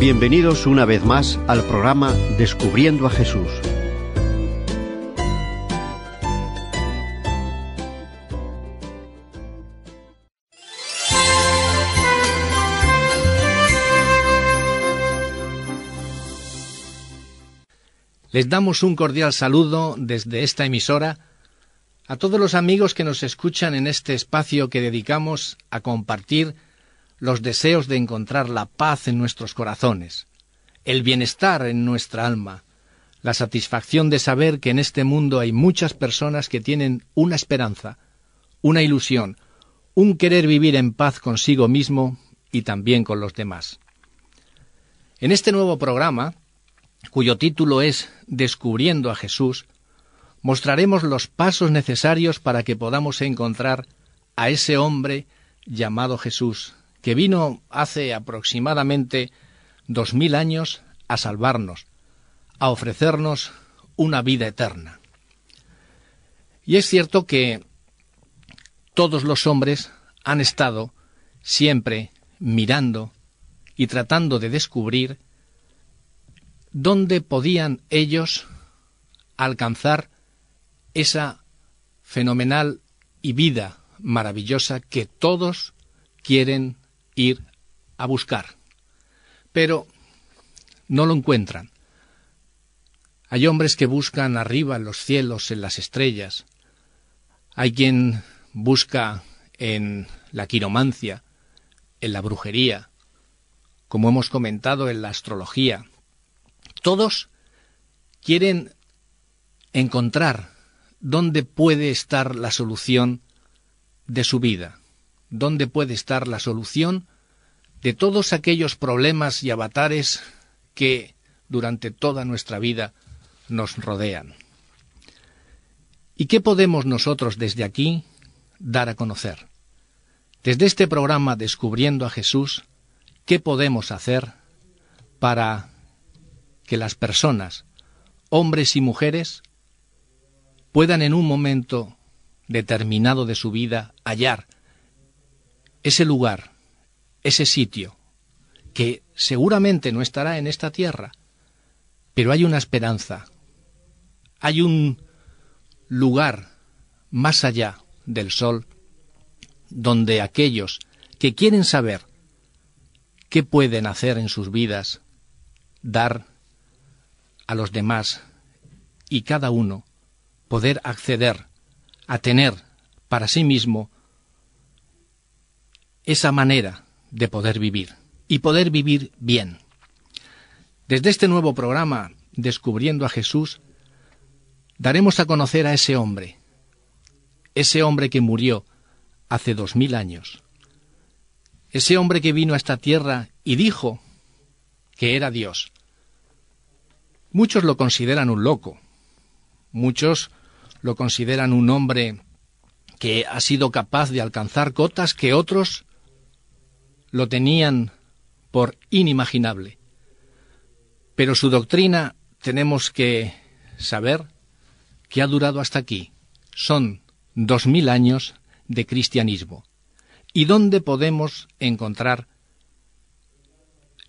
Bienvenidos una vez más al programa Descubriendo a Jesús. Les damos un cordial saludo desde esta emisora a todos los amigos que nos escuchan en este espacio que dedicamos a compartir los deseos de encontrar la paz en nuestros corazones, el bienestar en nuestra alma, la satisfacción de saber que en este mundo hay muchas personas que tienen una esperanza, una ilusión, un querer vivir en paz consigo mismo y también con los demás. En este nuevo programa, cuyo título es Descubriendo a Jesús, mostraremos los pasos necesarios para que podamos encontrar a ese hombre llamado Jesús, que vino hace aproximadamente dos mil años a salvarnos, a ofrecernos una vida eterna. Y es cierto que todos los hombres han estado siempre mirando y tratando de descubrir dónde podían ellos alcanzar esa fenomenal y vida maravillosa que todos quieren ir a buscar. Pero no lo encuentran. Hay hombres que buscan arriba en los cielos, en las estrellas. Hay quien busca en la quiromancia, en la brujería, como hemos comentado en la astrología. Todos quieren encontrar dónde puede estar la solución de su vida dónde puede estar la solución de todos aquellos problemas y avatares que durante toda nuestra vida nos rodean. ¿Y qué podemos nosotros desde aquí dar a conocer? Desde este programa Descubriendo a Jesús, ¿qué podemos hacer para que las personas, hombres y mujeres, puedan en un momento determinado de su vida hallar ese lugar, ese sitio, que seguramente no estará en esta tierra, pero hay una esperanza, hay un lugar más allá del sol, donde aquellos que quieren saber qué pueden hacer en sus vidas, dar a los demás y cada uno poder acceder a tener para sí mismo esa manera de poder vivir y poder vivir bien. Desde este nuevo programa, Descubriendo a Jesús, daremos a conocer a ese hombre, ese hombre que murió hace dos mil años, ese hombre que vino a esta tierra y dijo que era Dios. Muchos lo consideran un loco, muchos lo consideran un hombre que ha sido capaz de alcanzar cotas que otros lo tenían por inimaginable. Pero su doctrina tenemos que saber que ha durado hasta aquí. Son dos mil años de cristianismo. ¿Y dónde podemos encontrar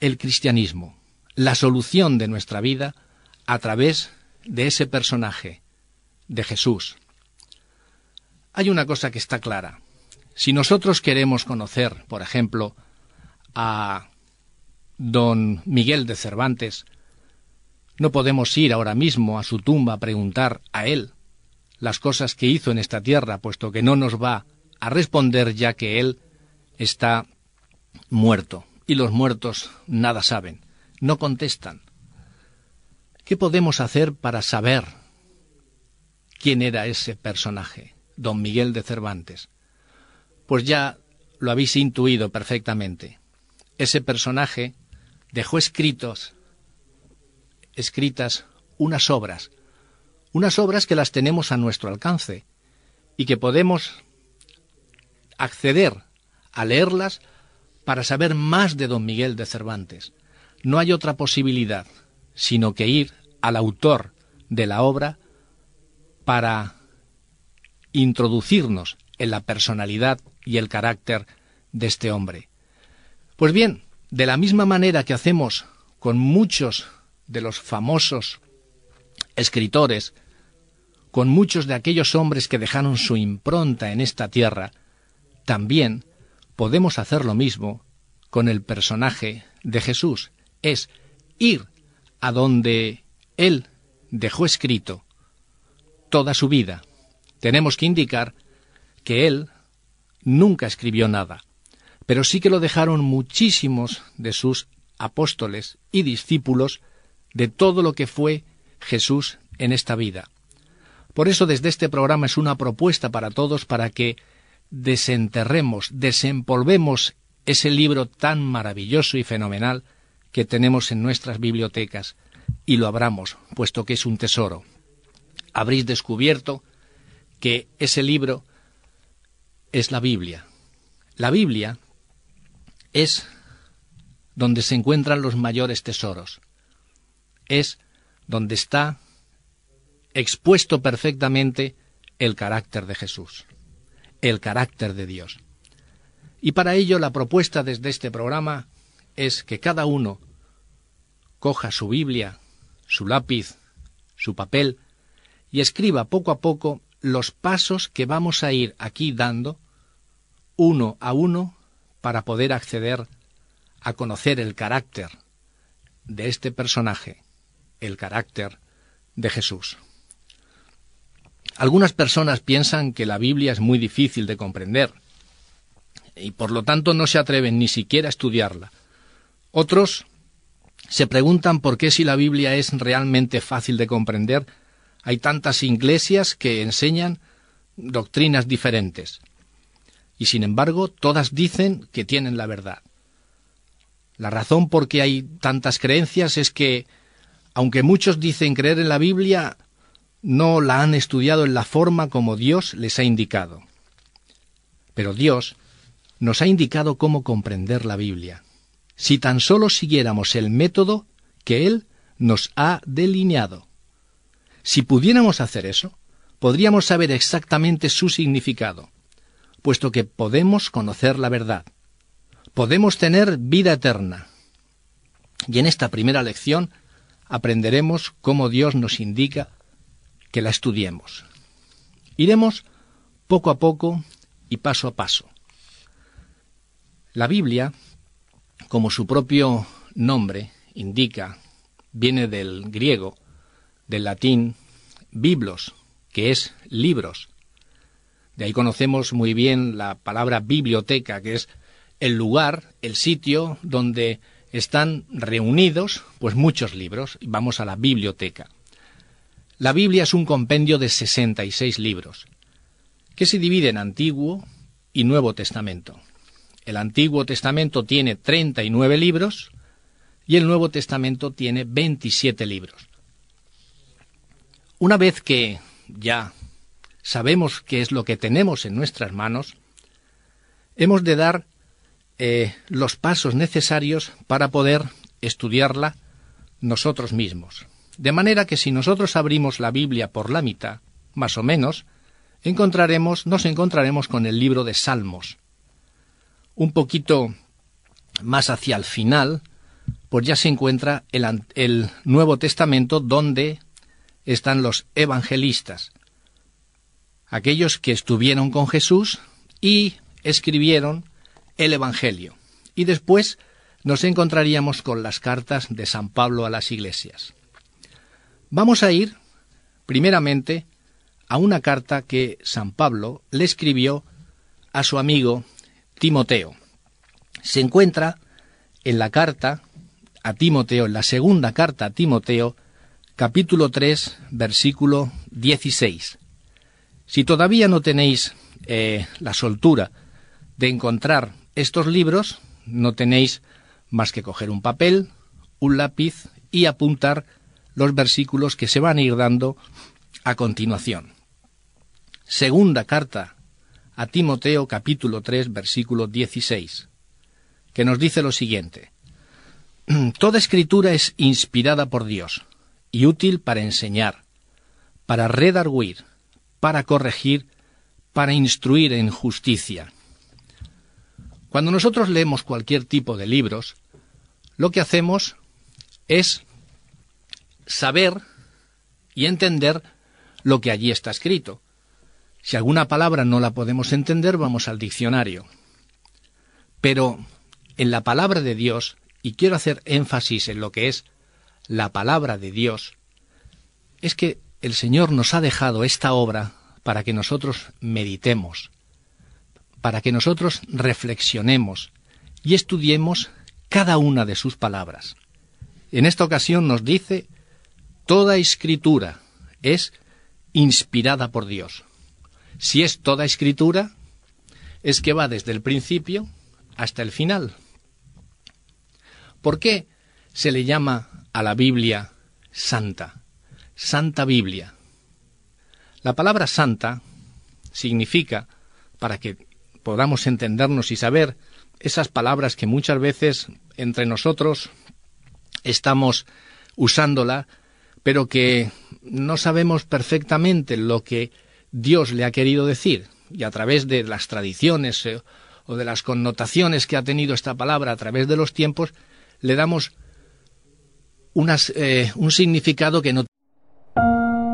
el cristianismo? La solución de nuestra vida a través de ese personaje, de Jesús. Hay una cosa que está clara. Si nosotros queremos conocer, por ejemplo, a don Miguel de Cervantes, no podemos ir ahora mismo a su tumba a preguntar a él las cosas que hizo en esta tierra, puesto que no nos va a responder ya que él está muerto y los muertos nada saben, no contestan. ¿Qué podemos hacer para saber quién era ese personaje, don Miguel de Cervantes? Pues ya lo habéis intuido perfectamente ese personaje dejó escritos, escritas unas obras, unas obras que las tenemos a nuestro alcance y que podemos acceder a leerlas para saber más de don Miguel de Cervantes. No hay otra posibilidad sino que ir al autor de la obra para introducirnos en la personalidad y el carácter de este hombre. Pues bien, de la misma manera que hacemos con muchos de los famosos escritores, con muchos de aquellos hombres que dejaron su impronta en esta tierra, también podemos hacer lo mismo con el personaje de Jesús. Es ir a donde Él dejó escrito toda su vida. Tenemos que indicar que Él nunca escribió nada, pero sí que lo dejaron muchísimos de sus apóstoles y discípulos de todo lo que fue Jesús en esta vida. Por eso desde este programa es una propuesta para todos para que desenterremos, desempolvemos ese libro tan maravilloso y fenomenal que tenemos en nuestras bibliotecas y lo abramos, puesto que es un tesoro. Habréis descubierto que ese libro es la Biblia. La Biblia es donde se encuentran los mayores tesoros. Es donde está expuesto perfectamente el carácter de Jesús, el carácter de Dios. Y para ello la propuesta desde este programa es que cada uno coja su Biblia, su lápiz, su papel, y escriba poco a poco los pasos que vamos a ir aquí dando, uno a uno, para poder acceder a conocer el carácter de este personaje, el carácter de Jesús. Algunas personas piensan que la Biblia es muy difícil de comprender y por lo tanto no se atreven ni siquiera a estudiarla. Otros se preguntan por qué si la Biblia es realmente fácil de comprender, hay tantas iglesias que enseñan doctrinas diferentes. Y sin embargo, todas dicen que tienen la verdad. La razón por qué hay tantas creencias es que, aunque muchos dicen creer en la Biblia, no la han estudiado en la forma como Dios les ha indicado. Pero Dios nos ha indicado cómo comprender la Biblia. Si tan solo siguiéramos el método que Él nos ha delineado. Si pudiéramos hacer eso, podríamos saber exactamente su significado, puesto que podemos conocer la verdad. Podemos tener vida eterna. Y en esta primera lección aprenderemos cómo Dios nos indica que la estudiemos. Iremos poco a poco y paso a paso. La Biblia, como su propio nombre indica, viene del griego, del latín biblos, que es libros. De ahí conocemos muy bien la palabra biblioteca, que es el lugar, el sitio donde están reunidos pues muchos libros. Vamos a la biblioteca. La Biblia es un compendio de 66 libros, que se divide en Antiguo y Nuevo Testamento. El Antiguo Testamento tiene 39 libros y el Nuevo Testamento tiene 27 libros. Una vez que ya sabemos qué es lo que tenemos en nuestras manos, hemos de dar eh, los pasos necesarios para poder estudiarla nosotros mismos. De manera que si nosotros abrimos la Biblia por la mitad, más o menos, encontraremos, nos encontraremos con el libro de Salmos un poquito más hacia el final, pues ya se encuentra el, el Nuevo Testamento donde están los evangelistas, aquellos que estuvieron con Jesús y escribieron el Evangelio. Y después nos encontraríamos con las cartas de San Pablo a las iglesias. Vamos a ir, primeramente, a una carta que San Pablo le escribió a su amigo Timoteo. Se encuentra en la carta a Timoteo, en la segunda carta a Timoteo, capítulo 3, versículo 16. Si todavía no tenéis eh, la soltura de encontrar estos libros, no tenéis más que coger un papel, un lápiz y apuntar los versículos que se van a ir dando a continuación. Segunda carta a Timoteo capítulo 3 versículo 16, que nos dice lo siguiente. Toda escritura es inspirada por Dios y útil para enseñar, para redarguir, para corregir, para instruir en justicia. Cuando nosotros leemos cualquier tipo de libros, lo que hacemos es saber y entender lo que allí está escrito. Si alguna palabra no la podemos entender, vamos al diccionario. Pero en la palabra de Dios, y quiero hacer énfasis en lo que es la palabra de Dios, es que el Señor nos ha dejado esta obra para que nosotros meditemos, para que nosotros reflexionemos y estudiemos cada una de sus palabras. En esta ocasión nos dice, toda escritura es inspirada por Dios. Si es toda escritura, es que va desde el principio hasta el final. ¿Por qué se le llama a la Biblia santa? Santa Biblia. La palabra santa significa, para que podamos entendernos y saber esas palabras que muchas veces entre nosotros estamos usándola, pero que no sabemos perfectamente lo que Dios le ha querido decir, y a través de las tradiciones eh, o de las connotaciones que ha tenido esta palabra a través de los tiempos, le damos eh, un significado que no.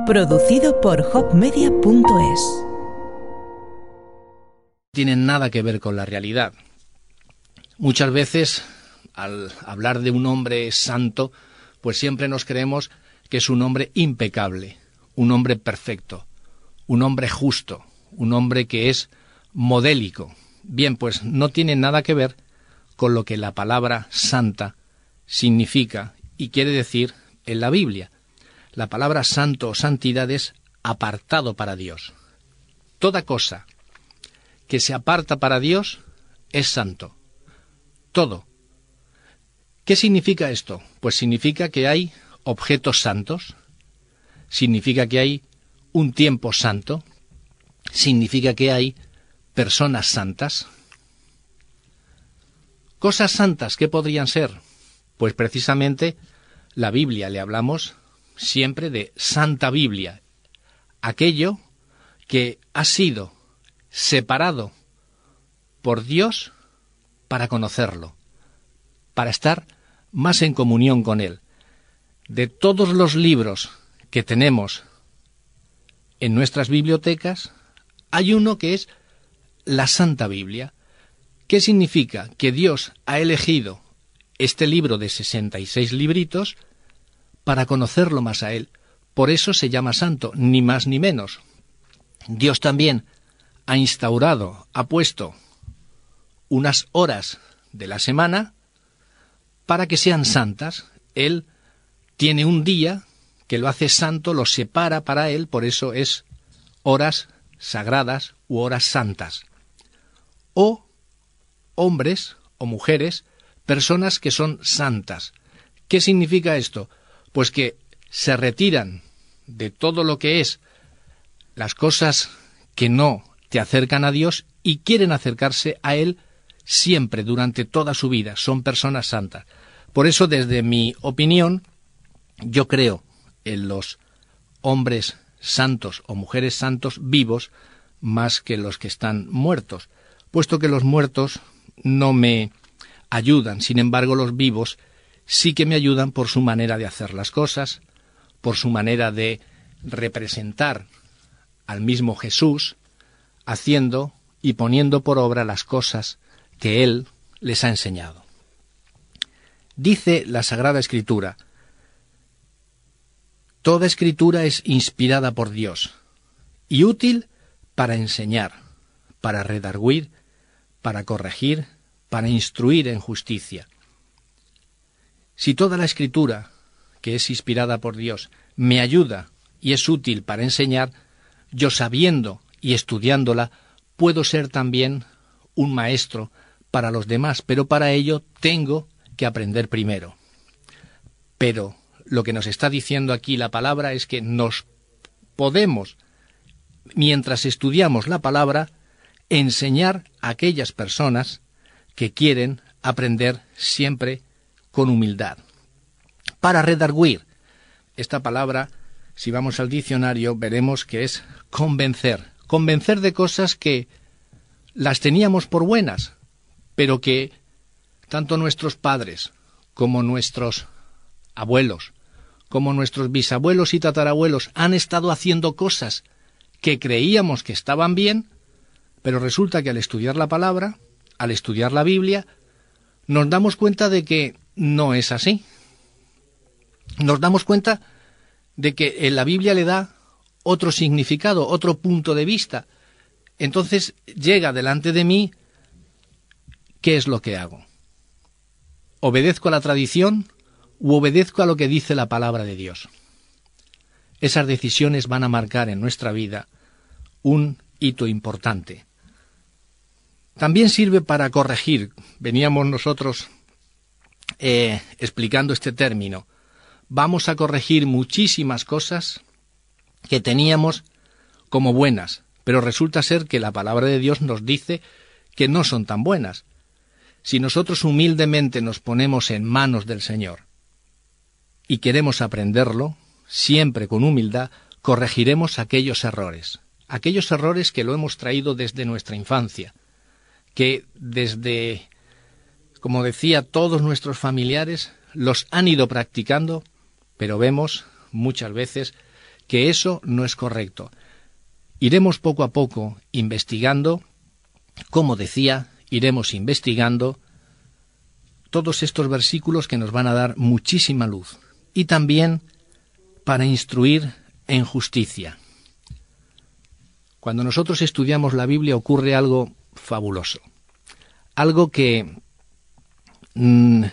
Producido por hopmedia.es. Tiene nada que ver con la realidad. Muchas veces, al hablar de un hombre santo, pues siempre nos creemos que es un hombre impecable, un hombre perfecto, un hombre justo, un hombre que es modélico. Bien, pues no tiene nada que ver con lo que la palabra santa significa y quiere decir en la Biblia. La palabra santo o santidad es apartado para Dios. Toda cosa que se aparta para Dios es santo. Todo. ¿Qué significa esto? Pues significa que hay objetos santos, significa que hay un tiempo santo, significa que hay personas santas. Cosas santas, ¿qué podrían ser? Pues precisamente la Biblia, le hablamos siempre de Santa Biblia, aquello que ha sido separado por Dios para conocerlo, para estar más en comunión con Él. De todos los libros que tenemos en nuestras bibliotecas, hay uno que es la Santa Biblia. ¿Qué significa? Que Dios ha elegido este libro de 66 libritos para conocerlo más a Él. Por eso se llama santo, ni más ni menos. Dios también ha instaurado, ha puesto unas horas de la semana para que sean santas. Él tiene un día que lo hace santo, lo separa para Él, por eso es horas sagradas u horas santas. O hombres o mujeres, personas que son santas. ¿Qué significa esto? Pues que se retiran de todo lo que es las cosas que no te acercan a Dios y quieren acercarse a Él siempre, durante toda su vida. Son personas santas. Por eso, desde mi opinión, yo creo en los hombres santos o mujeres santos vivos más que los que están muertos, puesto que los muertos no me ayudan, sin embargo los vivos sí que me ayudan por su manera de hacer las cosas, por su manera de representar al mismo Jesús, haciendo y poniendo por obra las cosas que Él les ha enseñado. Dice la Sagrada Escritura, Toda escritura es inspirada por Dios y útil para enseñar, para redarguir, para corregir, para instruir en justicia. Si toda la escritura, que es inspirada por Dios, me ayuda y es útil para enseñar, yo sabiendo y estudiándola, puedo ser también un maestro para los demás, pero para ello tengo que aprender primero. Pero lo que nos está diciendo aquí la palabra es que nos podemos, mientras estudiamos la palabra, enseñar a aquellas personas que quieren aprender siempre con humildad. Para redarguir, esta palabra, si vamos al diccionario, veremos que es convencer. Convencer de cosas que las teníamos por buenas, pero que tanto nuestros padres como nuestros abuelos, como nuestros bisabuelos y tatarabuelos han estado haciendo cosas que creíamos que estaban bien, pero resulta que al estudiar la palabra, al estudiar la Biblia, nos damos cuenta de que no es así. Nos damos cuenta de que en la Biblia le da otro significado, otro punto de vista. Entonces llega delante de mí, ¿qué es lo que hago? ¿Obedezco a la tradición u obedezco a lo que dice la palabra de Dios? Esas decisiones van a marcar en nuestra vida un hito importante. También sirve para corregir. Veníamos nosotros eh, explicando este término. Vamos a corregir muchísimas cosas que teníamos como buenas, pero resulta ser que la palabra de Dios nos dice que no son tan buenas. Si nosotros humildemente nos ponemos en manos del Señor y queremos aprenderlo, siempre con humildad, corregiremos aquellos errores, aquellos errores que lo hemos traído desde nuestra infancia, que desde, como decía, todos nuestros familiares los han ido practicando, pero vemos muchas veces que eso no es correcto. Iremos poco a poco investigando, como decía, iremos investigando todos estos versículos que nos van a dar muchísima luz y también para instruir en justicia. Cuando nosotros estudiamos la Biblia ocurre algo fabuloso, algo que mm,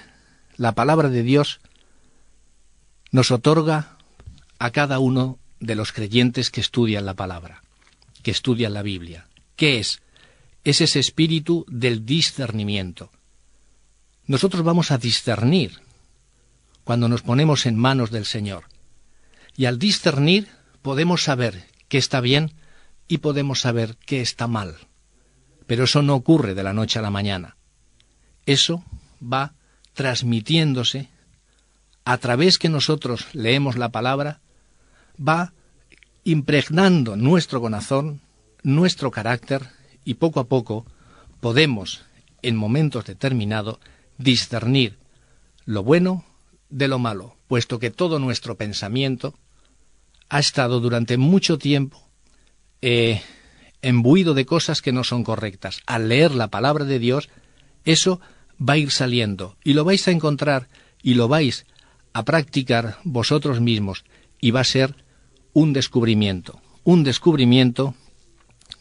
la palabra de Dios nos otorga a cada uno de los creyentes que estudian la palabra, que estudian la Biblia. ¿Qué es? Es ese espíritu del discernimiento. Nosotros vamos a discernir cuando nos ponemos en manos del Señor. Y al discernir podemos saber qué está bien y podemos saber qué está mal. Pero eso no ocurre de la noche a la mañana. Eso va transmitiéndose a través que nosotros leemos la palabra va impregnando nuestro corazón, nuestro carácter, y poco a poco podemos, en momentos determinados, discernir lo bueno de lo malo, puesto que todo nuestro pensamiento ha estado durante mucho tiempo eh, embuido de cosas que no son correctas. Al leer la palabra de Dios, eso va a ir saliendo y lo vais a encontrar y lo vais a practicar vosotros mismos y va a ser un descubrimiento, un descubrimiento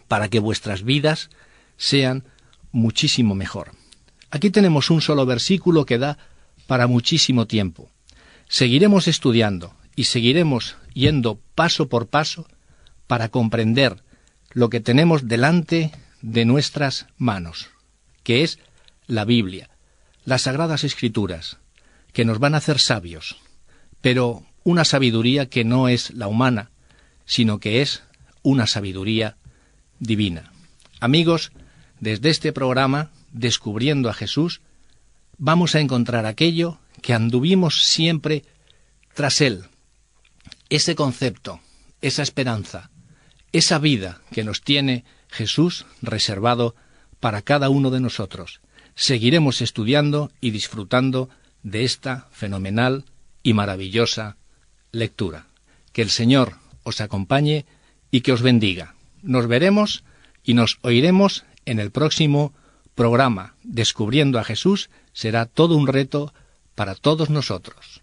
para que vuestras vidas sean muchísimo mejor. Aquí tenemos un solo versículo que da para muchísimo tiempo. Seguiremos estudiando y seguiremos yendo paso por paso para comprender lo que tenemos delante de nuestras manos, que es la Biblia, las sagradas escrituras, que nos van a hacer sabios, pero una sabiduría que no es la humana, sino que es una sabiduría divina. Amigos, desde este programa, Descubriendo a Jesús, vamos a encontrar aquello que anduvimos siempre tras Él, ese concepto, esa esperanza, esa vida que nos tiene Jesús reservado para cada uno de nosotros. Seguiremos estudiando y disfrutando de esta fenomenal y maravillosa lectura. Que el Señor os acompañe y que os bendiga. Nos veremos y nos oiremos en el próximo programa Descubriendo a Jesús. Será todo un reto para todos nosotros.